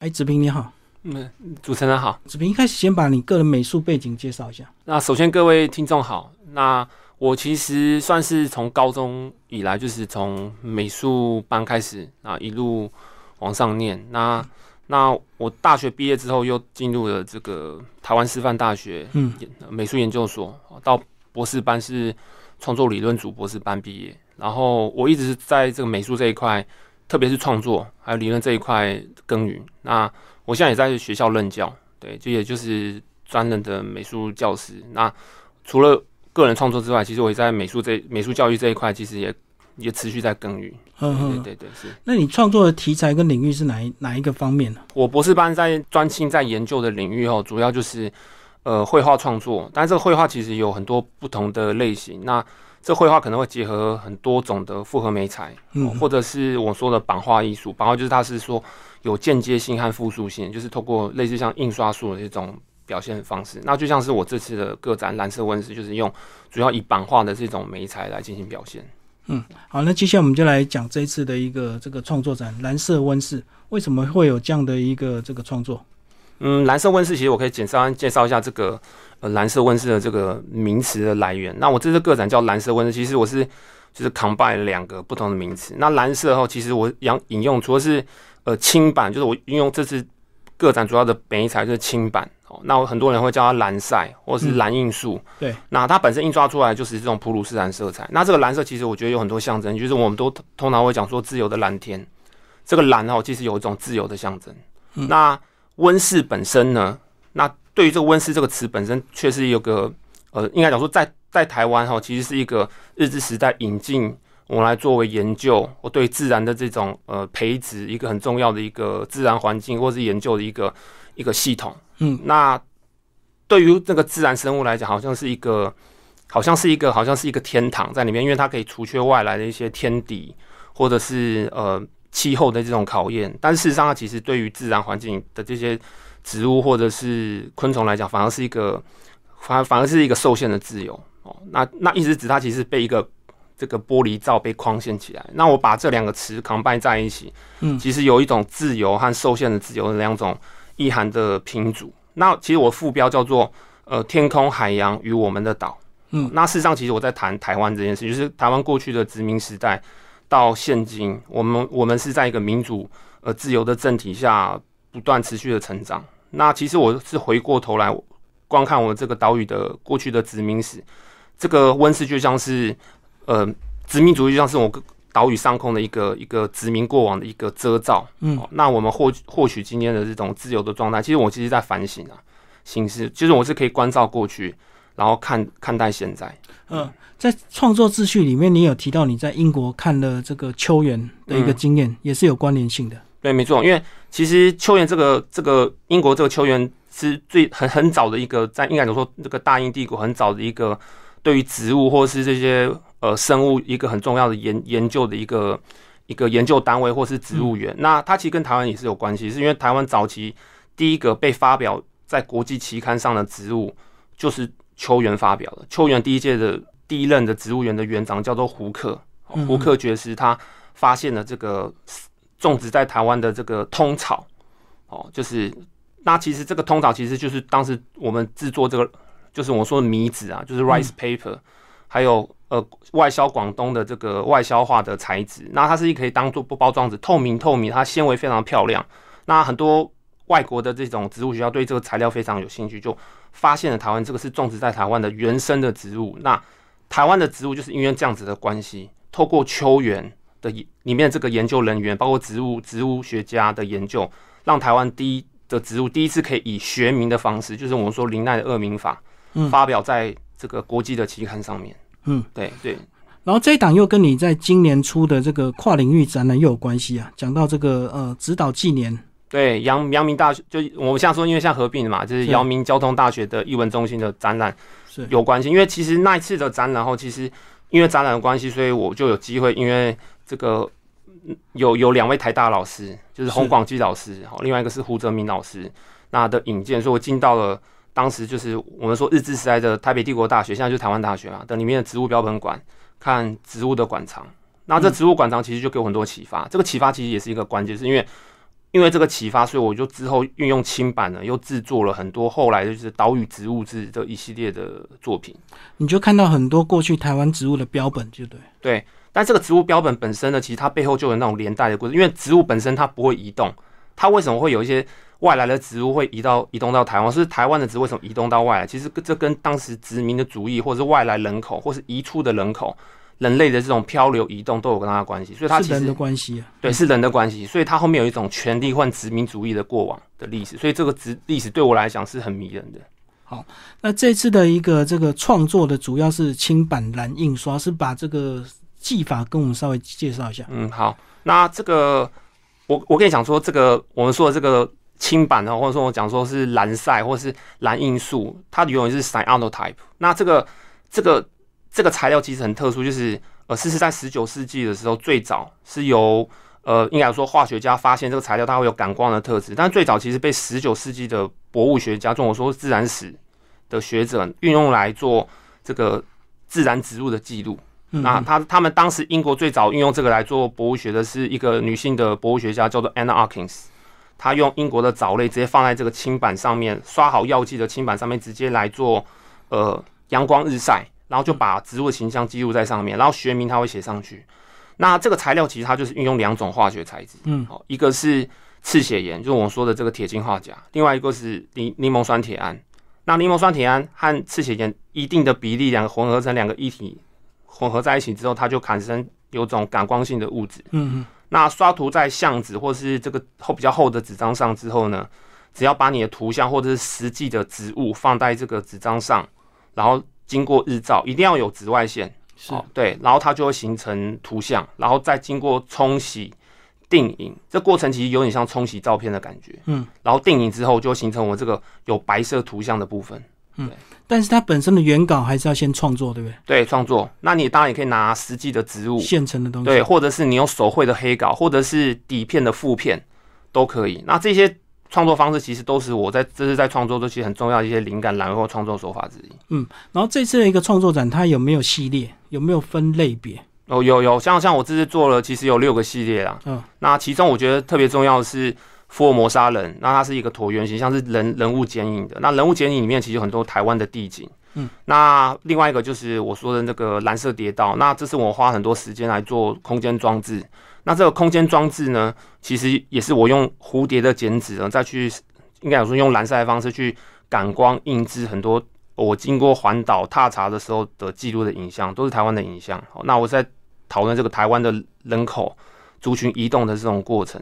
哎，子平你好，嗯，主持人好。子平一开始先把你个人美术背景介绍一下。那首先各位听众好，那我其实算是从高中以来就是从美术班开始啊，一路往上念。那那我大学毕业之后又进入了这个台湾师范大学嗯美术研究所，到博士班是创作理论组博士班毕业。然后我一直是在这个美术这一块。特别是创作还有理论这一块耕耘，那我现在也在学校任教，对，就也就是专任的美术教师。那除了个人创作之外，其实我也在美术这美术教育这一块，其实也也持续在耕耘。嗯对对对，是。那你创作的题材跟领域是哪一哪一个方面呢？我博士班在专心在研究的领域哦，主要就是呃绘画创作，但是这个绘画其实有很多不同的类型。那这绘画可能会结合很多种的复合媒材，嗯，或者是我说的版画艺术。版画就是它是说有间接性和复数性，就是透过类似像印刷术的这种表现方式。那就像是我这次的个展蓝色温室，就是用主要以版画的这种媒材来进行表现。嗯，好，那接下来我们就来讲这一次的一个这个创作展蓝色温室，为什么会有这样的一个这个创作？嗯，蓝色温室其实我可以简单介绍一下这个。呃，蓝色温室的这个名词的来源，那我这次个展叫蓝色温室，其实我是就是 combine 两个不同的名词。那蓝色后，其实我引引用，除了是呃青版，就是我运用这次个展主要的本意材就是青版哦。那很多人会叫它蓝晒或是蓝印素。对，那它本身印刷出来就是这种普鲁士蓝色彩。那这个蓝色其实我觉得有很多象征，就是我们都通常会讲说自由的蓝天。这个蓝哦，其实有一种自由的象征。那温室本身呢？那对于这个温室这个词本身，确实有个呃，应该讲说，在在台湾哈，其实是一个日治时代引进我们来作为研究我对自然的这种呃培植一个很重要的一个自然环境或是研究的一个一个系统。嗯，那对于这个自然生物来讲，好像是一个好像是一个好像是一个天堂在里面，因为它可以除却外来的一些天敌或者是呃气候的这种考验。但事实上，它其实对于自然环境的这些植物或者是昆虫来讲，反而是一个反反而是一个受限的自由哦。那那意思指它其实被一个这个玻璃罩被框限起来。那我把这两个词 combine 在一起，嗯，其实有一种自由和受限的自由的两种意涵的拼组。那其实我副标叫做呃天空海洋与我们的岛。嗯，那事实上其实我在谈台湾这件事，就是台湾过去的殖民时代到现今，我们我们是在一个民主呃自由的政体下。不断持续的成长。那其实我是回过头来观看我们这个岛屿的过去的殖民史，这个温室就像是呃殖民主义，就像是我岛屿上空的一个一个殖民过往的一个遮罩。嗯，那我们获获取今天的这种自由的状态，其实我其实在反省啊，形式其实我是可以关照过去，然后看看待现在。嗯，在创作秩序里面，你有提到你在英国看了这个秋园的一个经验，也是有关联性的。对，没错，因为其实秋园这个这个英国这个秋园是最很很早的一个，在应该怎么说，这个大英帝国很早的一个对于植物或是这些呃生物一个很重要的研研究的一个一个研究单位或是植物园。那它其实跟台湾也是有关系，是因为台湾早期第一个被发表在国际期刊上的植物就是秋园发表的。秋园第一届的第一任的植物园的园长叫做胡克，胡克爵士，他发现了这个。种植在台湾的这个通草，哦，就是那其实这个通草其实就是当时我们制作这个，就是我说的米纸啊，就是 rice paper，还有呃外销广东的这个外销化的材质，那它是一可以当做不包装纸，透明透明，它纤维非常漂亮。那很多外国的这种植物学校对这个材料非常有兴趣，就发现了台湾这个是种植在台湾的原生的植物。那台湾的植物就是因为这样子的关系，透过秋园。的里面这个研究人员，包括植物植物学家的研究，让台湾第一的植物第一次可以以学名的方式，就是我们说林奈的恶名法，发表在这个国际的期刊上面。嗯，对对。然后这一档又跟你在今年初的这个跨领域展览又有关系啊，讲到这个呃指导纪年。对，阳阳明大学就我们像说，因为像合并的嘛，就是阳明交通大学的艺文中心的展览是有关系。因为其实那一次的展览后，其实因为展览的关系，所以我就有机会，因为这个有有两位台大老师，就是洪广基老师，好，另外一个是胡泽明老师，那的引荐，所以我进到了当时就是我们说日治时代的台北帝国大学，现在就是台湾大学嘛的里面的植物标本馆，看植物的馆藏。那这植物馆藏其实就给我很多启发，这个启发其实也是一个关键，是因为因为这个启发，所以我就之后运用轻版呢，又制作了很多后来就是岛屿植物志这一系列的作品。你就看到很多过去台湾植物的标本，就对。对，但这个植物标本本身呢，其实它背后就有那种连带的故事，因为植物本身它不会移动，它为什么会有一些外来的植物会移到移动到台湾？是台湾的植物为什么移动到外来？其实这跟当时殖民的主义，或者是外来人口，或是移出的人口。人类的这种漂流移动都有跟它的关系，所以它其实人的关系啊，对，是人的关系，所以它后面有一种权力换殖民主义的过往的历史，所以这个殖历史对我来讲是很迷人的。好，那这次的一个这个创作的主要是轻版蓝印刷，是把这个技法跟我们稍微介绍一下。嗯，好，那这个我我跟你讲说，这个我们说的这个轻版呢，或者说我讲说是蓝晒或是蓝印素，它原文是 cyanotype，那这个这个。这个材料其实很特殊，就是呃，是是在十九世纪的时候，最早是由呃，应该说化学家发现这个材料它会有感光的特质，但最早其实被十九世纪的博物学家，中我说自然史的学者运用来做这个自然植物的记录。那他他们当时英国最早运用这个来做博物学的是一个女性的博物学家，叫做 Anna Arkins，她用英国的藻类直接放在这个青板上面，刷好药剂的青板上面直接来做呃阳光日晒。然后就把植物的形象记录在上面，然后学名他会写上去。那这个材料其实它就是运用两种化学材质，嗯，好，一个是赤血盐，就是我们说的这个铁氰化钾，另外一个是柠柠檬酸铁胺。那柠檬酸铁胺和赤血盐一定的比例两个混合成两个一体，混合在一起之后，它就产生有种感光性的物质。嗯嗯。那刷涂在相纸或是这个厚比较厚的纸张上之后呢，只要把你的图像或者是实际的植物放在这个纸张上，然后。经过日照，一定要有紫外线，是。对，然后它就会形成图像，然后再经过冲洗、定影，这过程其实有点像冲洗照片的感觉，嗯，然后定影之后就形成我这个有白色图像的部分，嗯，但是它本身的原稿还是要先创作，对不对？对，创作，那你当然也可以拿实际的植物现成的东西，对，或者是你用手绘的黑稿，或者是底片的副片都可以，那这些。创作方式其实都是我在这是在创作中其实很重要的一些灵感来或创作手法之一。嗯，然后这次的一个创作展，它有没有系列？有没有分类别？哦，有有，像像我这次做了，其实有六个系列啦。嗯，那其中我觉得特别重要的是福尔摩沙人，那它是一个椭圆形，像是人人物剪影的。那人物剪影里面其实有很多台湾的地景。嗯，那另外一个就是我说的那个蓝色跌道，那这是我花很多时间来做空间装置。那这个空间装置呢，其实也是我用蝴蝶的剪纸呢，再去应该有说用蓝色的方式去感光印制很多我经过环岛踏查的时候的记录的影像，都是台湾的影像。好，那我在讨论这个台湾的人口族群移动的这种过程。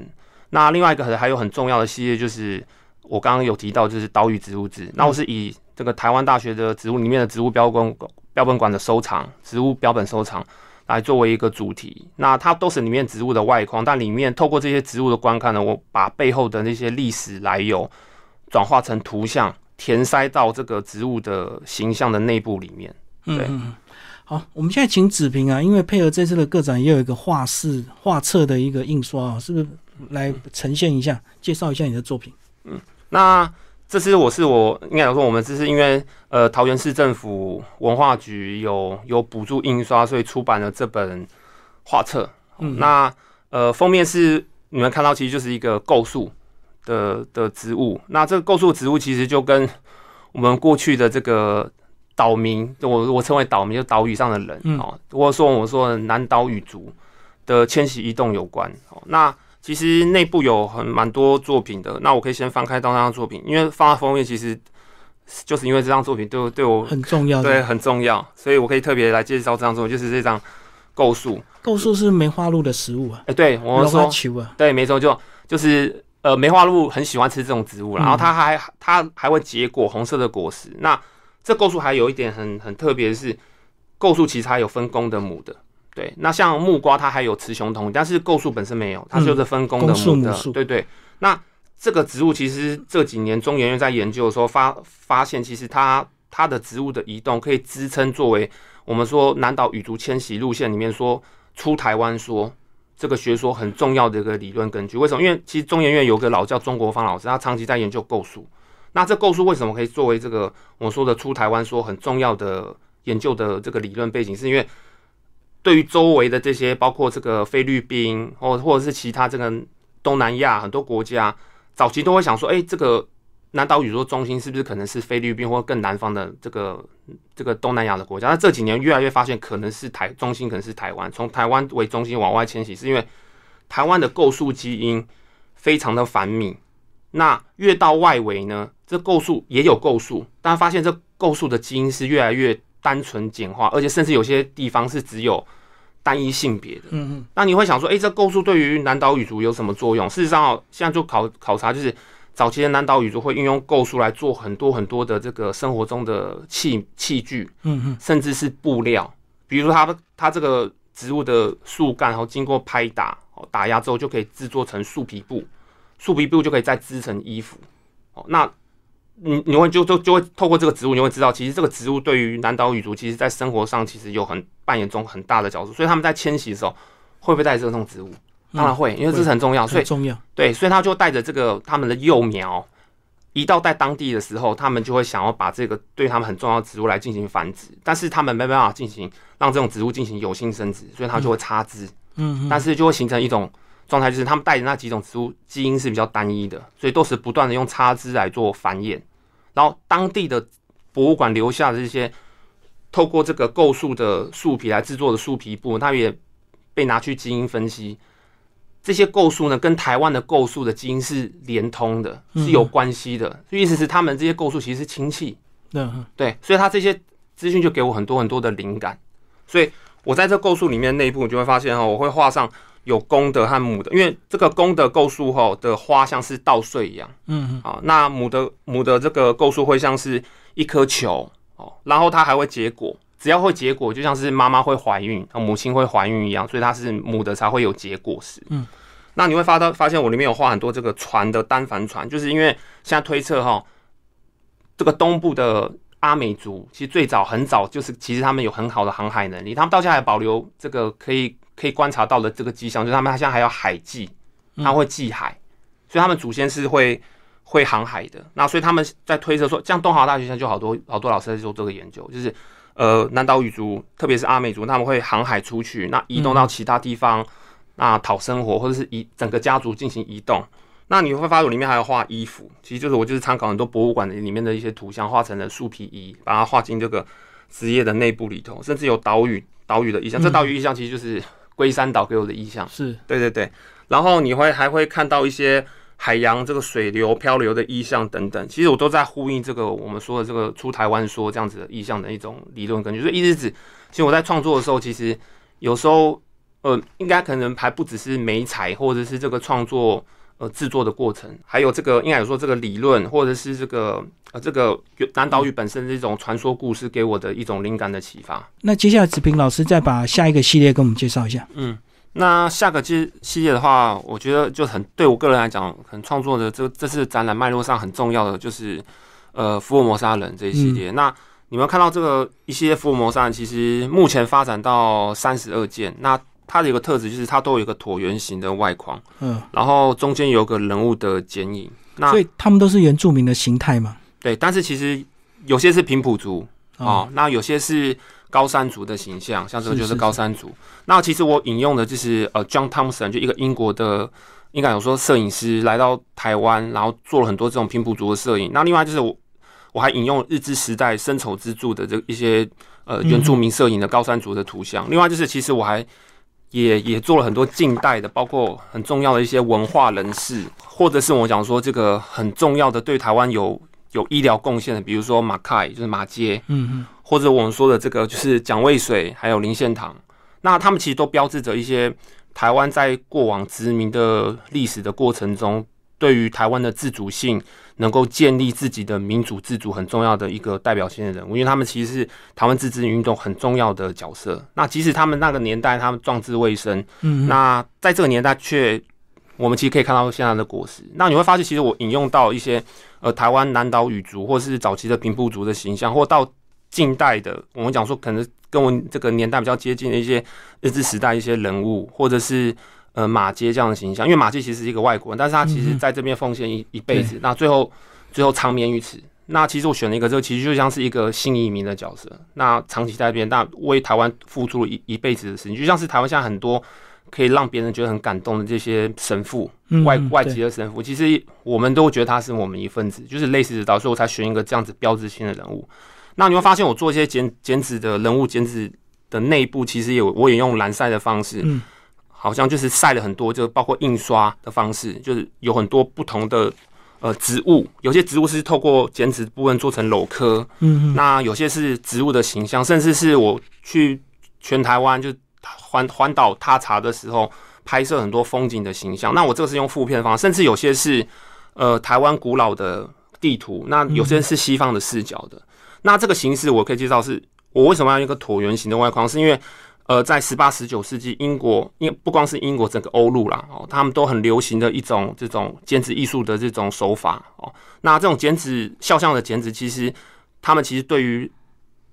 那另外一个还有很重要的系列，就是我刚刚有提到，就是岛屿植物志。那我是以这个台湾大学的植物里面的植物标本标本馆的收藏，植物标本收藏。来作为一个主题，那它都是里面植物的外框，但里面透过这些植物的观看呢，我把背后的那些历史来由转化成图像，填塞到这个植物的形象的内部里面。对，好，我们现在请子平啊，因为配合这次的个展，也有一个画室画册的一个印刷啊，是不是来呈现一下，介绍一下你的作品？嗯，那。这次我是我应该来说，我们这是因为呃桃园市政府文化局有有补助印刷，所以出版了这本画册。嗯，那呃封面是你们看到，其实就是一个构树的的植物。那这个构树植物其实就跟我们过去的这个岛民，我我称为岛民，就岛屿上的人哦，或者说我说南岛语族的迁徙移动有关。哦，那其实内部有很蛮多作品的，那我可以先翻开到那张作品，因为放在封面，其实就是因为这张作品对对我很重要，对很重要，所以我可以特别来介绍这张作品，就是这张构树。构树是梅花鹿的食物啊？哎，对，我们说对，没错，就就是呃，梅花鹿很喜欢吃这种植物，然后它还它还会结果红色的果实。那这构树还有一点很很特别的是，构树其实它有分公的母的。对，那像木瓜它还有雌雄同，但是构树本身没有，它就是分工的母的。对对，那这个植物其实这几年中研院在研究的时候发发现，其实它它的植物的移动可以支撑作为我们说南岛语族迁徙路线里面说出台湾说这个学说很重要的一个理论根据。为什么？因为其实中研院有个老叫中国芳老师，他长期在研究构树。那这构树为什么可以作为这个我说的出台湾说很重要的研究的这个理论背景？是因为对于周围的这些，包括这个菲律宾或或者是其他这个东南亚很多国家早期都会想说，哎，这个南岛语族中心是不是可能是菲律宾或更南方的这个这个东南亚的国家？那这几年越来越发现，可能是台中心可能是台湾，从台湾为中心往外迁徙，是因为台湾的构树基因非常的繁密。那越到外围呢，这构树也有构树，但发现这构树的基因是越来越单纯简化，而且甚至有些地方是只有单一性别的。嗯嗯。那你会想说，哎，这构树对于南岛语族有什么作用？事实上哦，现在就考考察，就是早期的南岛语族会运用构树来做很多很多的这个生活中的器器具，嗯嗯，甚至是布料，比如说它它这个植物的树干，然后经过拍打、打压之后，就可以制作成树皮布。树皮布就可以再织成衣服，哦，那你你会就就就会透过这个植物，你会知道，其实这个植物对于南岛语族，其实在生活上其实有很扮演中很大的角色，所以他们在迁徙的时候会不会带着这种植物？当然会，因为这是很重要，所以重要。对，所以他就带着这个他们的幼苗，一到在当地的时候，他们就会想要把这个对他们很重要的植物来进行繁殖，但是他们没办法进行让这种植物进行有性生殖，所以它就会插枝，嗯，但是就会形成一种。状态就是他们带的那几种植物基因是比较单一的，所以都是不断的用插枝来做繁衍。然后当地的博物馆留下的这些透过这个构树的树皮来制作的树皮布，它也被拿去基因分析。这些构树呢，跟台湾的构树的基因是连通的，是有关系的。意思是他们这些构树其实是亲戚。嗯，对，所以他这些资讯就给我很多很多的灵感。所以我在这构树里面内部，你就会发现哈，我会画上。有公的和母的，因为这个公的构树后的花像是稻穗一样，嗯，啊，那母的母的这个构树会像是一颗球哦，然后它还会结果，只要会结果，就像是妈妈会怀孕，母亲会怀孕一样，所以它是母的才会有结果实，嗯，那你会发到发现我里面有画很多这个船的单帆船，就是因为现在推测哈，这个东部的阿美族其实最早很早就是其实他们有很好的航海能力，他们到现在还保留这个可以。可以观察到的这个迹象，就是他们现在还有海祭，他会祭海，所以他们祖先是会会航海的。那所以他们在推测说，像东华大学现在就好多好多老师在做这个研究，就是呃南岛语族，特别是阿美族，他们会航海出去，那移动到其他地方，那讨生活，或者是移整个家族进行移动。那你会发现里面还有画衣服，其实就是我就是参考很多博物馆的里面的一些图像，画成了树皮衣，把它画进这个职业的内部里头，甚至有岛屿岛屿的意象。这岛屿意象其实就是。龟山岛给我的意象是对对对，然后你会还会看到一些海洋这个水流漂流的意象等等，其实我都在呼应这个我们说的这个出台湾说这样子的意象的一种理论根据。所以意思指，其实我在创作的时候，其实有时候呃，应该可能还不只是美彩或者是这个创作。呃，制作的过程，还有这个应该有说这个理论，或者是这个呃这个南岛屿本身这种传说故事给我的一种灵感的启发。那接下来子平老师再把下一个系列跟我们介绍一下。嗯，那下个系系列的话，我觉得就很对我个人来讲，很创作的这这次展览脉络上很重要的就是呃福尔摩沙人这一系列。那你们看到这个一些福尔摩沙人，其实目前发展到三十二件。那它的一个特质就是它都有一个椭圆形的外框，嗯，然后中间有个人物的剪影，那所以他们都是原住民的形态嘛？对，但是其实有些是平埔族哦，那有些是高山族的形象，像这个就是高山族。那其实我引用的就是呃，John Thompson 就一个英国的，应该有说摄影师来到台湾，然后做了很多这种平埔族的摄影。那另外就是我我还引用日治时代深丑之助的这一些呃原住民摄影的高山族的图像。另外就是其实我还也也做了很多近代的，包括很重要的一些文化人士，或者是我讲说这个很重要的对台湾有有医疗贡献的，比如说马凯，就是马街，嗯嗯，或者我们说的这个就是蒋渭水，还有林献堂，那他们其实都标志着一些台湾在过往殖民的历史的过程中，对于台湾的自主性。能够建立自己的民主自主很重要的一个代表性的人物，因为他们其实是台湾自治运动很重要的角色。那即使他们那个年代他们壮志未生，嗯，那在这个年代却我们其实可以看到现在的果实。那你会发现，其实我引用到一些呃台湾南岛语族或是早期的平埔族的形象，或到近代的我们讲说可能跟我这个年代比较接近的一些日治时代一些人物，或者是。呃，马街这样的形象，因为马街其实是一个外国人，但是他其实在这边奉献一一辈子，那最后最后长眠于此。那其实我选了一个，这个其实就像是一个新移民的角色，那长期在这边，那为台湾付出了一一辈子的事情，就像是台湾现在很多可以让别人觉得很感动的这些神父，嗯外外籍的神父，其实我们都觉得他是我们一份子，就是类似的道，所以我才选一个这样子标志性的人物。那你会发现，我做一些剪剪纸的人物剪纸的内部，其实有我也用蓝晒的方式，嗯好像就是晒了很多，就包括印刷的方式，就是有很多不同的呃植物，有些植物是透过剪纸部分做成镂刻，嗯嗯那有些是植物的形象，甚至是我去全台湾就环环岛踏查的时候，拍摄很多风景的形象。那我这个是用负片方式，甚至有些是呃台湾古老的地图，那有些是西方的视角的。那这个形式我可以介绍是，我为什么要用一个椭圆形的外框，是因为。呃，在十八、十九世纪，英国，因为不光是英国，整个欧陆啦，哦，他们都很流行的一种这种剪纸艺术的这种手法哦。那这种剪纸肖像的剪纸，其实他们其实对于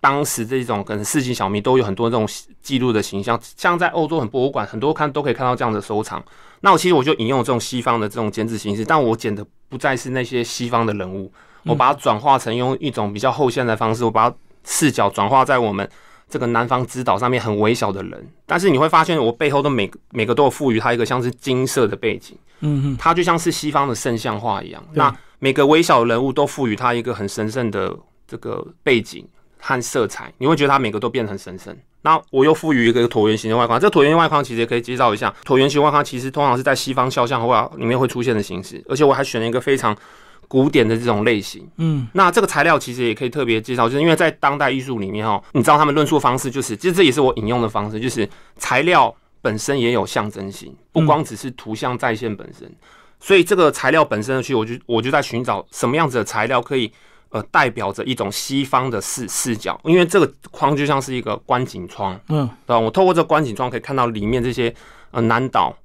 当时这种可能市井小民都有很多这种记录的形象，像在欧洲很博物馆，很多看都可以看到这样的收藏。那我其实我就引用这种西方的这种剪纸形式，但我剪的不再是那些西方的人物，我把它转化成用一种比较后现代的方式，我把它视角转化在我们这个南方之岛上面很微小的人。但是你会发现，我背后都每每个都有赋予它一个像是金色的背景。嗯嗯它就像是西方的圣像画一样。那每个微小的人物都赋予它一个很神圣的这个背景和色彩，你会觉得它每个都变得很神圣。那我又赋予一个椭圆形的外框，这个椭圆形外框其实也可以介绍一下。椭圆形外框其实通常是在西方肖像画里面会出现的形式，而且我还选了一个非常古典的这种类型。嗯那这个材料其实也可以特别介绍，就是因为在当代艺术里面哈，你知道他们论述方式就是，其实这也是我引用的方式，就是材料本身也有象征性，不光只是图像再现本身。所以这个材料本身的去，我就我就在寻找什么样子的材料可以呃代表着一种西方的视视角，因为这个框就像是一个观景窗，嗯对吧？我透过这个观景窗可以看到里面这些呃南岛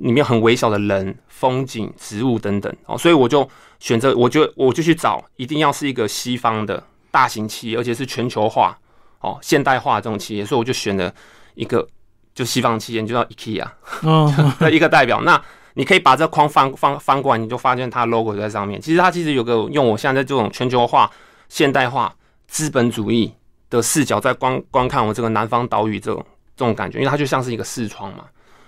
里面很微小的人、风景、植物等等哦，所以我就选择，我就我就去找，一定要是一个西方的大型企业，而且是全球化哦、现代化这种企业，所以我就选了一个就西方企业，就叫 IKEA 哦的 一个代表。那你可以把这框翻翻翻过来，你就发现它 logo 在上面。其实它其实有个用我现在这种全球化、现代化、资本主义的视角在观观看我这个南方岛屿这种这种感觉，因为它就像是一个视窗嘛。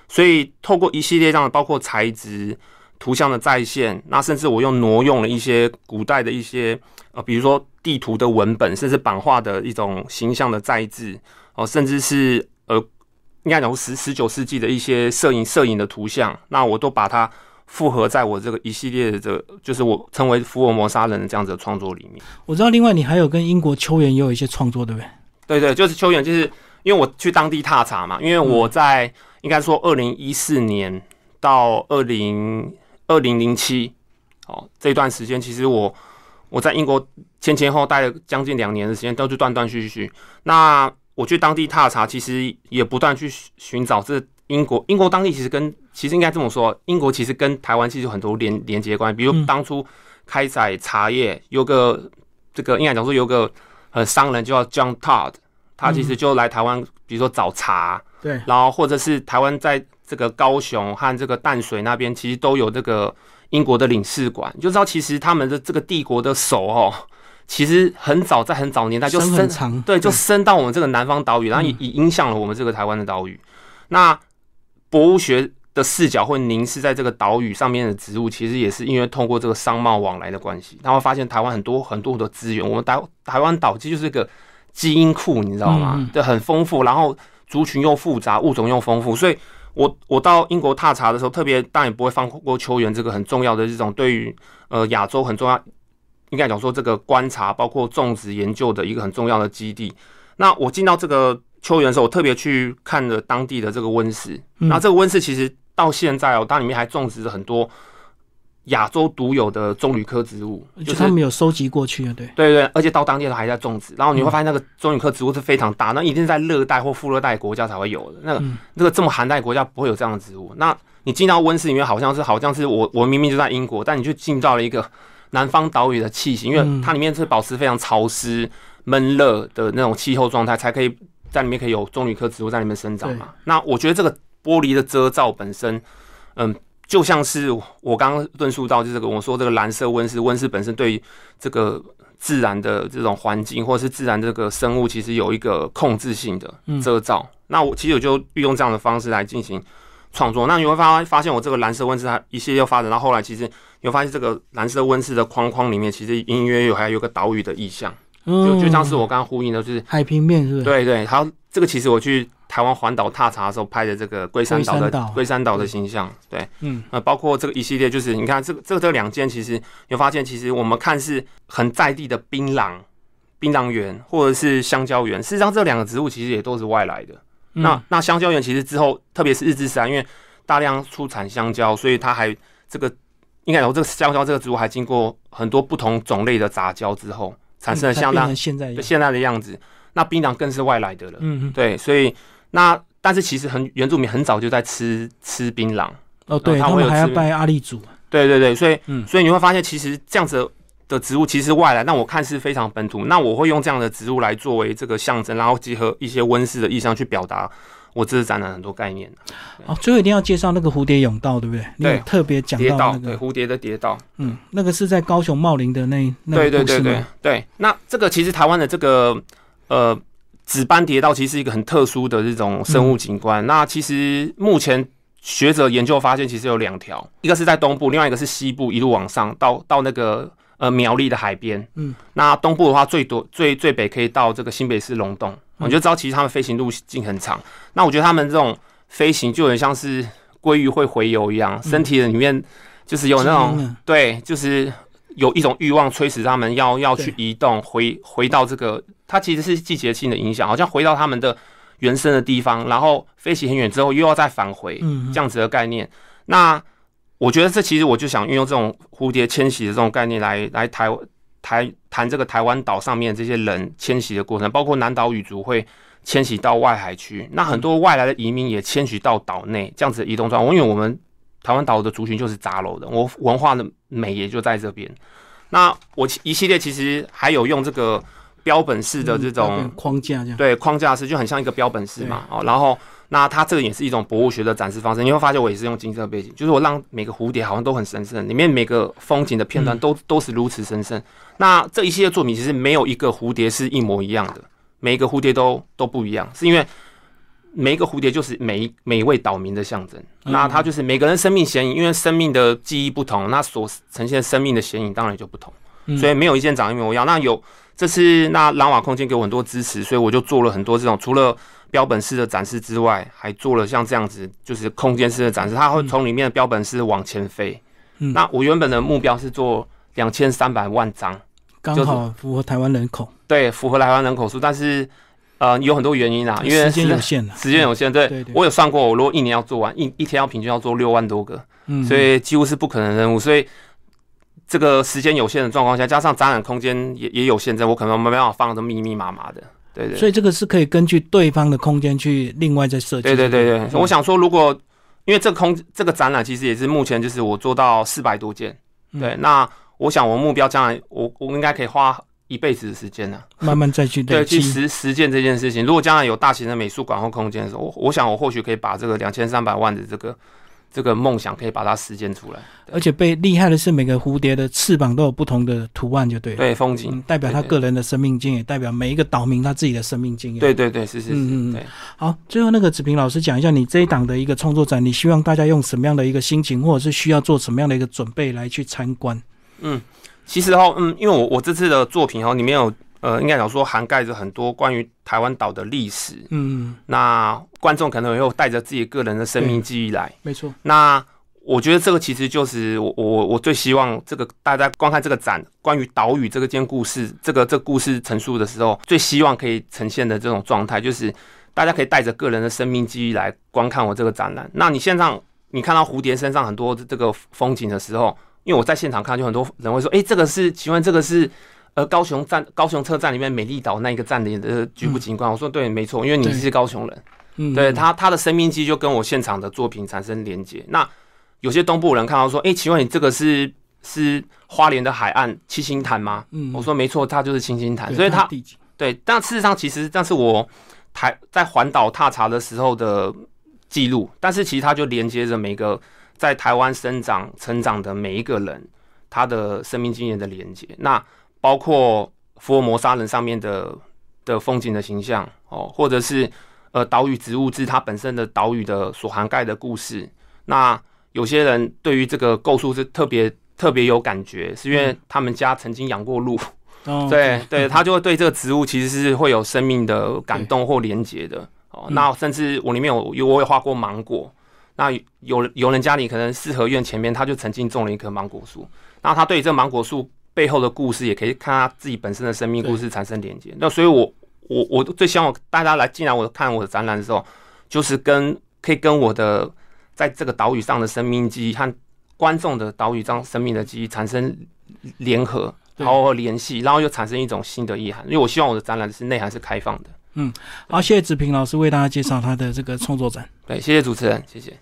所以透过一系列这样的，包括材质、图像的再现，那甚至我又挪用了一些古代的一些呃，比如说地图的文本，甚至版画的一种形象的再制哦，甚至是呃，应该讲十十九世纪的一些摄影摄影的图像，那我都把它复合在我这个一系列的这个，就是我称为福尔摩沙人的这样子的创作里面。我知道，另外你还有跟英国秋园也有一些创作，对不对？对对，就是秋园，就是因为我去当地踏查嘛，因为我在应该说二零一四年到二零二零零七哦这段时间，其实我我在英国前前后待了将近两年的时间，都是断断续续。那我去当地踏查，其实也不断去寻找这英国英国当地其实跟其实应该这么说，英国其实跟台湾其实有很多连连接关系，比如嗯。当初开采茶叶有个这个应该讲说有个呃商人叫 John Todd，他其实就来台湾，比如说找茶，对，然后或者是台湾在这个高雄和这个淡水那边，其实都有这个英国的领事馆，你就知道其实他们的这个帝国的手哦，其实很早在很早年代就伸对，就伸到我们这个南方岛屿，然后也影响了我们这个台湾的岛屿。那博物学的视角会凝视在这个岛屿上面的植物，其实也是因为通过这个商贸往来的关系，他会发现台湾很多很多的资源，我们台台湾岛其实就是一个基因库，你知道吗嗯嗯？对，很丰富，然后族群又复杂，物种又丰富，所以我我到英国踏查的时候，特别当然也不会放过秋园这个很重要的这种对于呃亚洲很重要，应该讲说这个观察包括种植研究的一个很重要的基地。那我进到这个秋园的时候，我特别去看了当地的这个温室。嗯那这个温室其实到现在哦，它里面还种植着很多亚洲独有的棕榈科植物，就他们有收集过去的，对，对对，而且到当地都还在种植，然后你会发现那个棕榈科植物是非常大，那一定在热带或副热带国家才会有的。那个、嗯那个这么寒带国家不会有这样的植物。那你进到温室里面，好像是好像是我我明明就在英国，但你就进到了一个南方岛屿的气息，因为嗯它里面是保持非常潮湿、闷热的那种气候状态，才可以在里面可以有棕榈科植物在里面生长嘛。那我觉得这个玻璃的遮罩本身，嗯。就像是我刚刚论述到，就这个我说这个蓝色温室，温室本身对于这个自然的这种环境，或者是自然这个生物，其实有一个控制性的嗯遮罩。那我其实我就运用这样的方式来进行创作。那你会发发现，我这个蓝色温室它一系列发展到后来，其实你会发现这个蓝色温室的框框里面，其实隐隐约有还有个岛屿的意象，就就像是我刚刚呼应的，就是海平面，是不是？对对，好，这个其实我去台湾环岛踏查的时候拍的这个龟山岛的龟山岛的形象，对，嗯，呃，包括这个一系列，就是你看这个这个这两件，其实你会发现，其实我们看是很在地的槟榔。槟榔园或者是香蕉园，事实上这两个植物其实也都是外来的。那那香蕉园其实之后，特别是日治时代，因为大量出产香蕉，所以它还这个应该说这个香蕉这个植物还经过很多不同种类的杂交之后，产生了相当现在现在的样子。那槟榔更是外来的了。嗯嗯。对，所以那但是其实很原住民很早就在吃吃槟榔。哦，对，他们还要拜阿力祖。对对对，所以嗯所以你会发现，其实这样子。的植物其实外来，但我看是非常本土。那我会用这样的植物来作为这个象征，然后结合一些温室的意象去表达我这次展览很多概念。哦，最后一定要介绍那个蝴蝶甬道，对不对？对，特别讲到那个蝴蝶的蝶道。嗯，那个是在高雄茂林的那那对对对对对。那这个其实台湾的这个呃紫斑蝶道其实是一个很特殊的这种生物景观。那其实目前学者研究发现，其实有两条，一个是在东部，另外一个是西部，一路往上到到那个。呃，苗栗的海边，嗯，那东部的话，最多最最北可以到这个新北市龙洞，我就知道其实他们飞行路径很长。那我觉得他们这种飞行就很像是鲑鱼会回游一样，身体的里面就是有那种对，就是有一种欲望催使他们要要去移动，回回到这个，它其实是季节性的影响，好像回到他们的原生的地方，然后飞行很远之后又要再返回，嗯，这样子的概念。那我觉得这其实我就想运用这种蝴蝶迁徙的这种概念来来台台谈这个台湾岛上面这些人迁徙的过程，包括南岛语族会迁徙到外海区，那很多外来的移民也迁徙到岛内，这样子的移动状况。因为我们台湾岛的族群就是杂楼的，我文化的美也就在这边。那我一系列其实还有用这个标本式的这种框架，这样对框架式就很像一个标本式嘛，哦，然后。那它这个也是一种博物学的展示方式，你会发现我也是用金色背景，就是我让每个蝴蝶好像都很神圣，里面每个风景的片段都都是如此神圣。那这一系列作品其实没有一个蝴蝶是一模一样的，每一个蝴蝶都都不一样，是因为每一个蝴蝶就是每一每一位岛民的象征。那它就是每个人生命显影，因为生命的记忆不同，那所呈现生命的显影当然就不同，所以没有一件长一模一样。那有这次那朗瓦空间给我很多支持，所以我就做了很多这种除了。标本式的展示之外，还做了像这样子，就是空间式的展示。它会从里面的标本式往前飞。嗯，那我原本的目标是做两千三百万张，刚好符合台湾人口。对，符合台湾人口数，但是呃有很多原因啊，因为时间有限，时间有限。对，我有算过，我如果一年要做完，一一天要平均要做六万多个，嗯，所以几乎是不可能任务。所以这个时间有限的状况下，加上展览空间也也有限制，我可能没办法放的密密麻麻的。对对，所以这个是可以根据对方的空间去另外再设计。对对对对，我想说，如果因为这个空这个展览其实也是目前就是我做到四百多件，对，那我想我目标将来我我应该可以花一辈子的时间呢，慢慢再去对去实实践这件事情。如果将来有大型的美术馆或空间的时候，我我想我或许可以把这个两千三百万的这个。这个梦想可以把它实现出来，而且被厉害的是每个蝴蝶的翅膀都有不同的图案，就对了。对，风景代表他个人的生命经验，代表每一个岛民他自己的生命经验。对对对，是是是。嗯嗯。好，最后那个子平老师讲一下，你这一档的一个创作展，你希望大家用什么样的一个心情，或者是需要做什么样的一个准备来去参观？嗯，其实哈，嗯，因为我我这次的作品哈里面有。呃，应该讲说涵盖着很多关于台湾岛的历史。嗯，那观众可能也有带着自己个人的生命记忆来。没错。那我觉得这个其实就是我我我最希望这个大家观看这个展，关于岛屿这个件故事，这个这故事陈述的时候，最希望可以呈现的这种状态，就是大家可以带着个人的生命记忆来观看我这个展览。那你现场你看到蝴蝶身上很多这个风景的时候，因为我在现场看，就很多人会说：“哎，这个是，请问这个是？”呃，高雄站、高雄车站里面美丽岛那一个站的的局部景观，我说对，没错，因为你是高雄人，嗯，对他他的生命机就跟我现场的作品产生连接。那有些东部人看到说，哎，请问你这个是是花莲的海岸七星潭吗？嗯，我说没错，它就是七星潭，所以它对，但事实上其实，但是我台在环岛踏查的时候的记录，但是其实它就连接着每个在台湾生长成长的每一个人他的生命经验的连接。那包括福尔摩沙人上面的的风景的形象哦，或者是呃岛屿植物志它本身的岛屿的所涵盖的故事。那有些人对于这个构树是特别特别有感觉，是因为他们家曾经养过鹿，对对，他就会对这个植物其实是会有生命的感动或连接的。哦，那甚至我里面有有我也画过芒果，那有有人家里可能四合院前面他就曾经种了一棵芒果树，那他对这芒果树背后的故事也可以看他自己本身的生命故事产生连接。那所以，我我我最希望大家来进来我看我的展览的时候，就是跟可以跟我的在这个岛屿上的生命记忆和观众的岛屿上生命的记忆产生联合，然后联系，然后又产生一种新的意涵。因为我希望我的展览是内涵是开放的。嗯，好，谢谢子平老师为大家介绍他的这个创作展。对，谢谢主持人，谢谢。